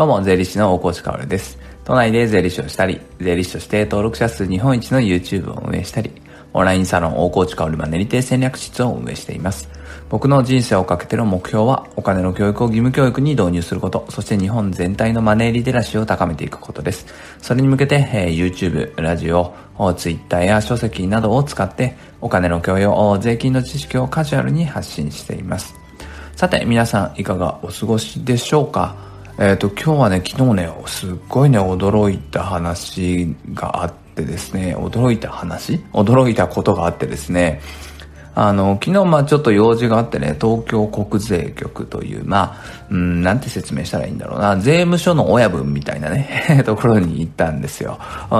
どうも、税理士の大河内かおるです。都内で税理士をしたり、税理士として登録者数日本一の YouTube を運営したり、オンラインサロン大河内かおるマネリテ戦略室を運営しています。僕の人生をかけての目標は、お金の教育を義務教育に導入すること、そして日本全体のマネーリテラシーを高めていくことです。それに向けて、えー、YouTube、ラジオ、Twitter や書籍などを使って、お金の教養、税金の知識をカジュアルに発信しています。さて、皆さんいかがお過ごしでしょうか？えっ、ー、と、今日はね、昨日ね、すっごいね、驚いた話があってですね、驚いた話？驚いたことがあってですね、あの、昨日まあちょっと用事があってね、東京国税局という、まあ、うん、なんて説明したらいいんだろうな、税務署の親分みたいなね、ところに行ったんですよ。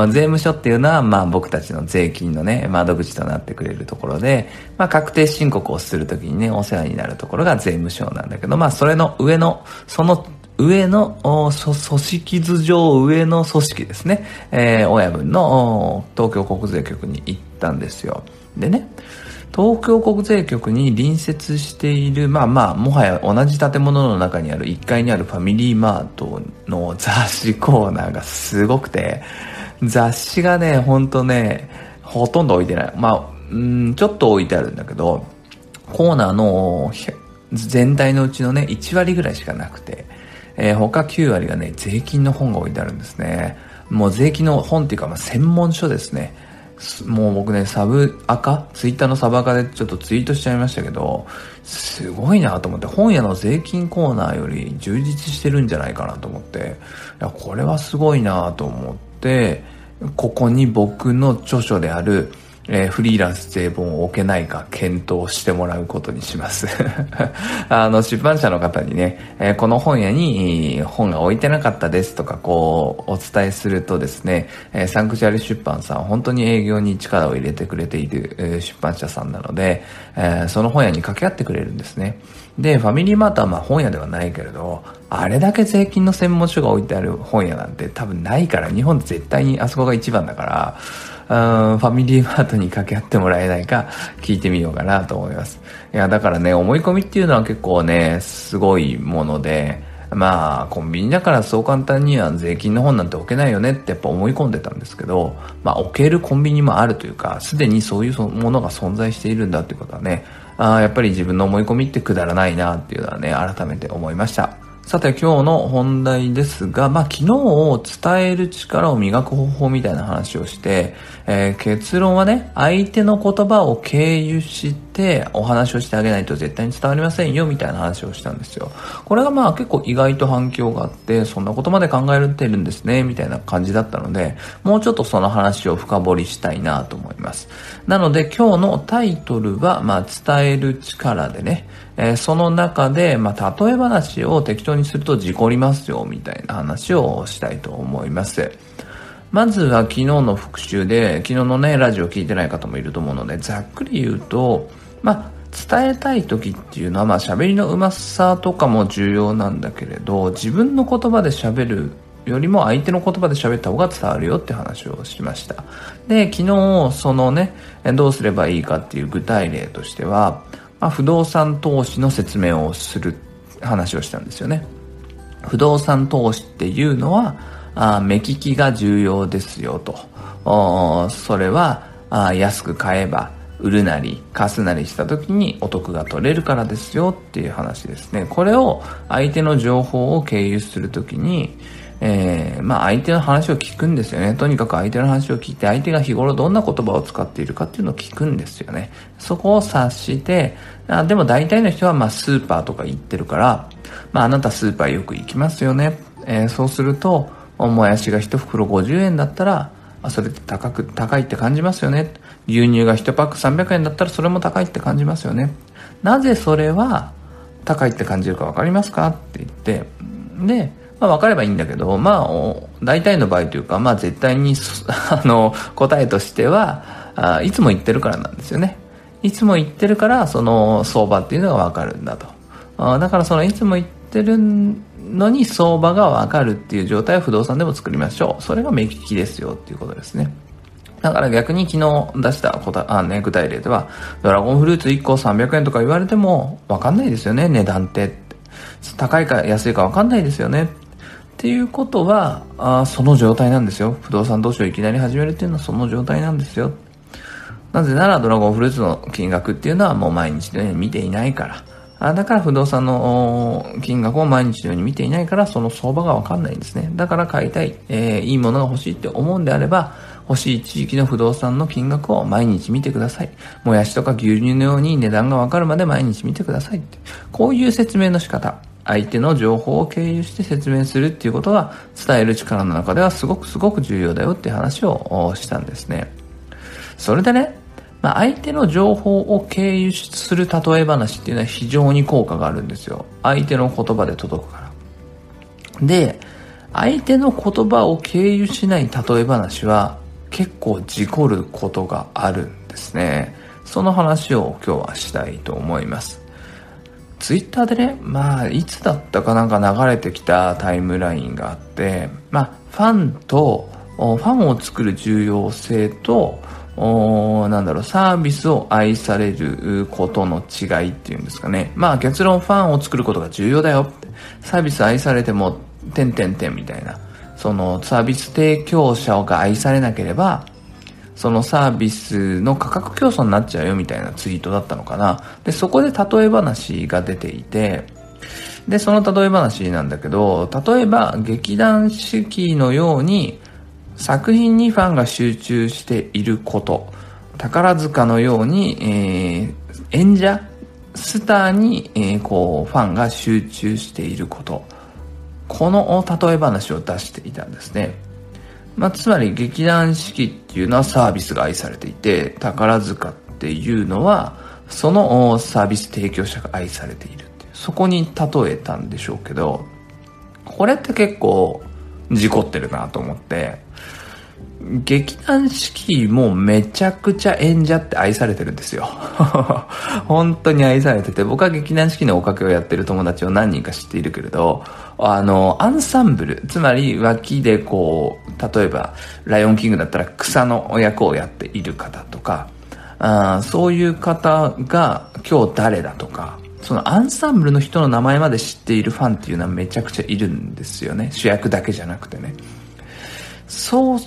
税務署っていうのは、まあ僕たちの税金のね、窓口となってくれるところで、まあ確定申告をするときにね、お世話になるところが税務署なんだけど、まあそれの上の、その上の組織図上上の組織ですね、えー、親分の東京国税局に行ったんですよ。でね、東京国税局に隣接している、まあまあ、もはや同じ建物の中にある1階にあるファミリーマートの雑誌コーナーがすごくて、雑誌がね、ほんとね、ほとんど置いてない。まあ、うん、ちょっと置いてあるんだけど、コーナーの全体のうちのね、1割ぐらいしかなくて、えー、他9割がね、税金の本が置いてあるんですね。もう税金の本っていうか、まあ、専門書ですね。もう僕ね、サブ赤？ツイッターのサブ赤でちょっとツイートしちゃいましたけど、すごいなと思って、本屋の税金コーナーより充実してるんじゃないかなと思って、いや、これはすごいなと思って、ここに僕の著書である、えー、フリーランス税本を置けないか検討してもらうことにします あの、出版社の方にね、えー、この本屋に本が置いてなかったですとか、こう、お伝えするとですね、えー、サンクチュアリ出版さん、本当に営業に力を入れてくれている、え、出版社さんなので、え、その本屋に掛け合ってくれるんですね。で、ファミリーマートはまあ本屋ではないけれど、あれだけ税金の専門書が置いてある本屋なんて多分ないから、日本絶対にあそこが一番だから、ファミリーマートに掛け合ってもらえないか聞いてみようかなと思います。いや、だからね、思い込みっていうのは結構ね、すごいもので、まあ、コンビニだからそう簡単には税金の本なんて置けないよねってやっぱ思い込んでたんですけど、まあ、置けるコンビニもあるというか、すでにそういうものが存在しているんだってことはね、あやっぱり自分の思い込みってくだらないなっていうのはね、改めて思いました。さて今日の本題ですが、まあ昨日を伝える力を磨く方法みたいな話をして、えー、結論はね、相手の言葉を経由してお話をしてあげないと絶対に伝わりませんよみたいな話をしたんですよ。これがまあ結構意外と反響があって、そんなことまで考えてるんですね、みたいな感じだったので、もうちょっとその話を深掘りしたいなと思います。なので今日のタイトルは、まあ伝える力でね、えー、その中で、まあ、例え話を適当にすると事故りますよ、みたいな話をしたいと思います。まずは昨日の復習で、昨日のね、ラジオ聞いてない方もいると思うので、ざっくり言うと、まあ、伝えたい時っていうのは、まあ、喋りのうまさとかも重要なんだけれど、自分の言葉で喋るよりも相手の言葉で喋った方が伝わるよって話をしました。で、昨日、そのね、どうすればいいかっていう具体例としては、まあ、不動産投資の説明をする話をしたんですよね。不動産投資っていうのは、あ目利きが重要ですよと。それはあ安く買えば売るなり貸すなりした時にお得が取れるからですよっていう話ですね。これを相手の情報を経由するときに、えー、まあ相手の話を聞くんですよね。とにかく相手の話を聞いて、相手が日頃どんな言葉を使っているかっていうのを聞くんですよね。そこを察して、あでも大体の人はまあスーパーとか行ってるから、まああなたスーパーよく行きますよね。えー、そうすると、もやしが1袋50円だったら、あそれって高く、高いって感じますよね。牛乳が1パック300円だったらそれも高いって感じますよね。なぜそれは高いって感じるか分かりますかって言って、で、まあ分かればいいんだけど、まあ、大体の場合というか、まあ絶対に、あの、答えとしてはあ、いつも言ってるからなんですよね。いつも言ってるから、その相場っていうのが分かるんだと。あだからそのいつも言ってるのに相場が分かるっていう状態を不動産でも作りましょう。それが目利きですよっていうことですね。だから逆に昨日出した答あ、ね、具体例では、ドラゴンフルーツ1個300円とか言われても分かんないですよね、値段って。高いか安いか分かんないですよね。っっていうことはあその状態なんですよ不動産投資をいきなり始めるっていうのはその状態なんですよなぜならドラゴンフルーツの金額っていうのはもう毎日のように見ていないからあだから不動産の金額を毎日のように見ていないからその相場がわかんないんですね。だから買いたい、えー、いいものが欲しいって思うんであれば、欲しい地域の不動産の金額を毎日見てください。もやしとか牛乳のように値段がわかるまで毎日見てくださいって。こういう説明の仕方。相手の情報を経由して説明するっていうことが伝える力の中ではすごくすごく重要だよっていう話をしたんですね。それでね、まあ、相手の情報を経由する例え話っていうのは非常に効果があるんですよ。相手の言葉で届くから。で、相手の言葉を経由しない例え話は結構事故ることがあるんですね。その話を今日はしたいと思います。ツイッターでね、まあ、いつだったかなんか流れてきたタイムラインがあって、まあ、ファンと、ファンを作る重要性と、おなんだろう、サービスを愛されることの違いっていうんですかね。まあ結論ファンを作ることが重要だよ。サービス愛されても、てんてんてんみたいな。そのサービス提供者が愛されなければ、そのサービスの価格競争になっちゃうよみたいなツイートだったのかな。で、そこで例え話が出ていて、で、その例え話なんだけど、例えば劇団四季のように、作品にファンが集中していること宝塚のように、えー、演者スターに、えー、こうファンが集中していることこの例え話を出していたんですね、まあ、つまり劇団四季っていうのはサービスが愛されていて宝塚っていうのはそのサービス提供者が愛されているっていうそこに例えたんでしょうけどこれって結構事故ってるなと思って劇団四季もめちゃくちゃ演者って愛されてるんですよ。本当に愛されてて、僕は劇団四季のおかけをやってる友達を何人か知っているけれど、あの、アンサンブル、つまり脇でこう、例えば、ライオンキングだったら草の役をやっている方とか、あそういう方が今日誰だとか、そのアンサンブルの人の名前まで知っているファンっていうのはめちゃくちゃいるんですよね。主役だけじゃなくてね。そう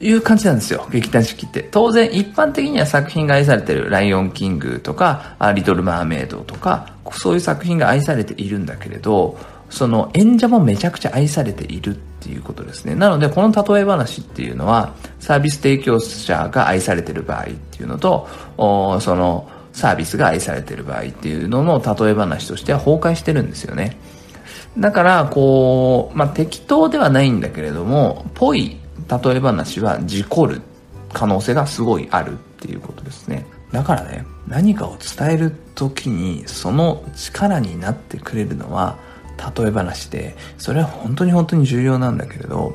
いう感じなんですよ、劇団四季って。当然、一般的には作品が愛されてる、ライオンキングとか、リトル・マーメイドとか、そういう作品が愛されているんだけれど、その演者もめちゃくちゃ愛されているっていうことですね。なので、この例え話っていうのは、サービス提供者が愛されてる場合っていうのと、その、サービスが愛されてる場合っていうのの例え話としては崩壊してるんですよね。だから、こう、まあ、適当ではないんだけれども、ぽい例え話は事故る可能性がすごいあるっていうことですね。だからね、何かを伝える時にその力になってくれるのは例え話で、それは本当に本当に重要なんだけれど、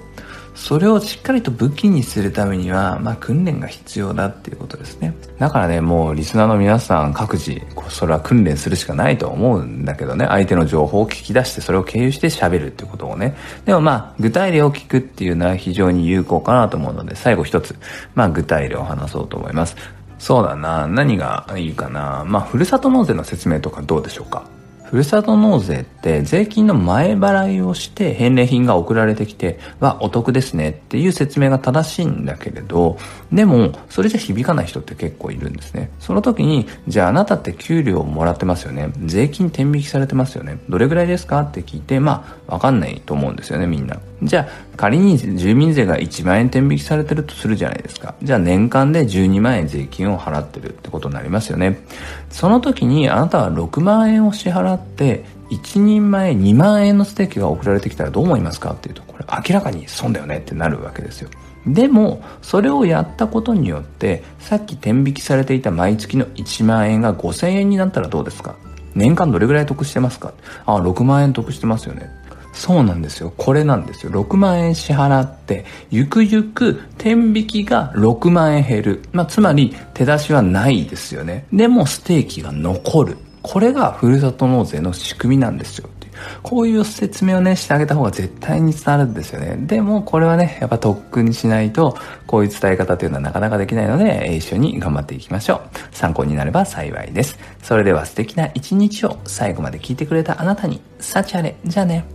それをしっかりと武器にするためには、まあ、訓練が必要だっていうことですね。だからね、もうリスナーの皆さん各自、それは訓練するしかないと思うんだけどね、相手の情報を聞き出してそれを経由して喋るってことをね。でもまあ、具体例を聞くっていうのは非常に有効かなと思うので、最後一つ、まあ、具体例を話そうと思います。そうだな、何がいいかな。まあ、ふるさと納税の説明とかどうでしょうか？ふるさと納税って税金の前払いをして返礼品が送られてきて、はお得ですねっていう説明が正しいんだけれど、でも、それじゃ響かない人って結構いるんですね。その時に、じゃああなたって給料をもらってますよね。税金転引きされてますよね。どれぐらいですか？って聞いて、まあ、わかんないと思うんですよね、みんな。じゃあ、仮に住民税が1万円転引きされてるとするじゃないですか。じゃあ年間で12万円税金を払ってるってことになりますよね。その時にあなたは6万円を支払って1人前2万円のステーキが送られてきたらどう思いますかっていうとこれ明らかに損だよねってなるわけですよでもそれをやったことによってさっき転引きされていた毎月の1万円が5000円になったらどうですか？年間どれぐらい得してますか？あ6万円得してますよねそうなんですよ。これなんですよ。6万円支払って、ゆくゆく天引きが6万円減る。まあ、つまり手出しはないですよね。でもステーキが残る。これがふるさと納税の仕組みなんですよ。こういう説明をね、してあげた方が絶対に伝わるんですよね。でも、これはね、やっぱ特訓にしないと、こういう伝え方というのはなかなかできないので、一緒に頑張っていきましょう。参考になれば幸いです。それでは素敵な一日を最後まで聞いてくれたあなたに、幸あれ。じゃあね。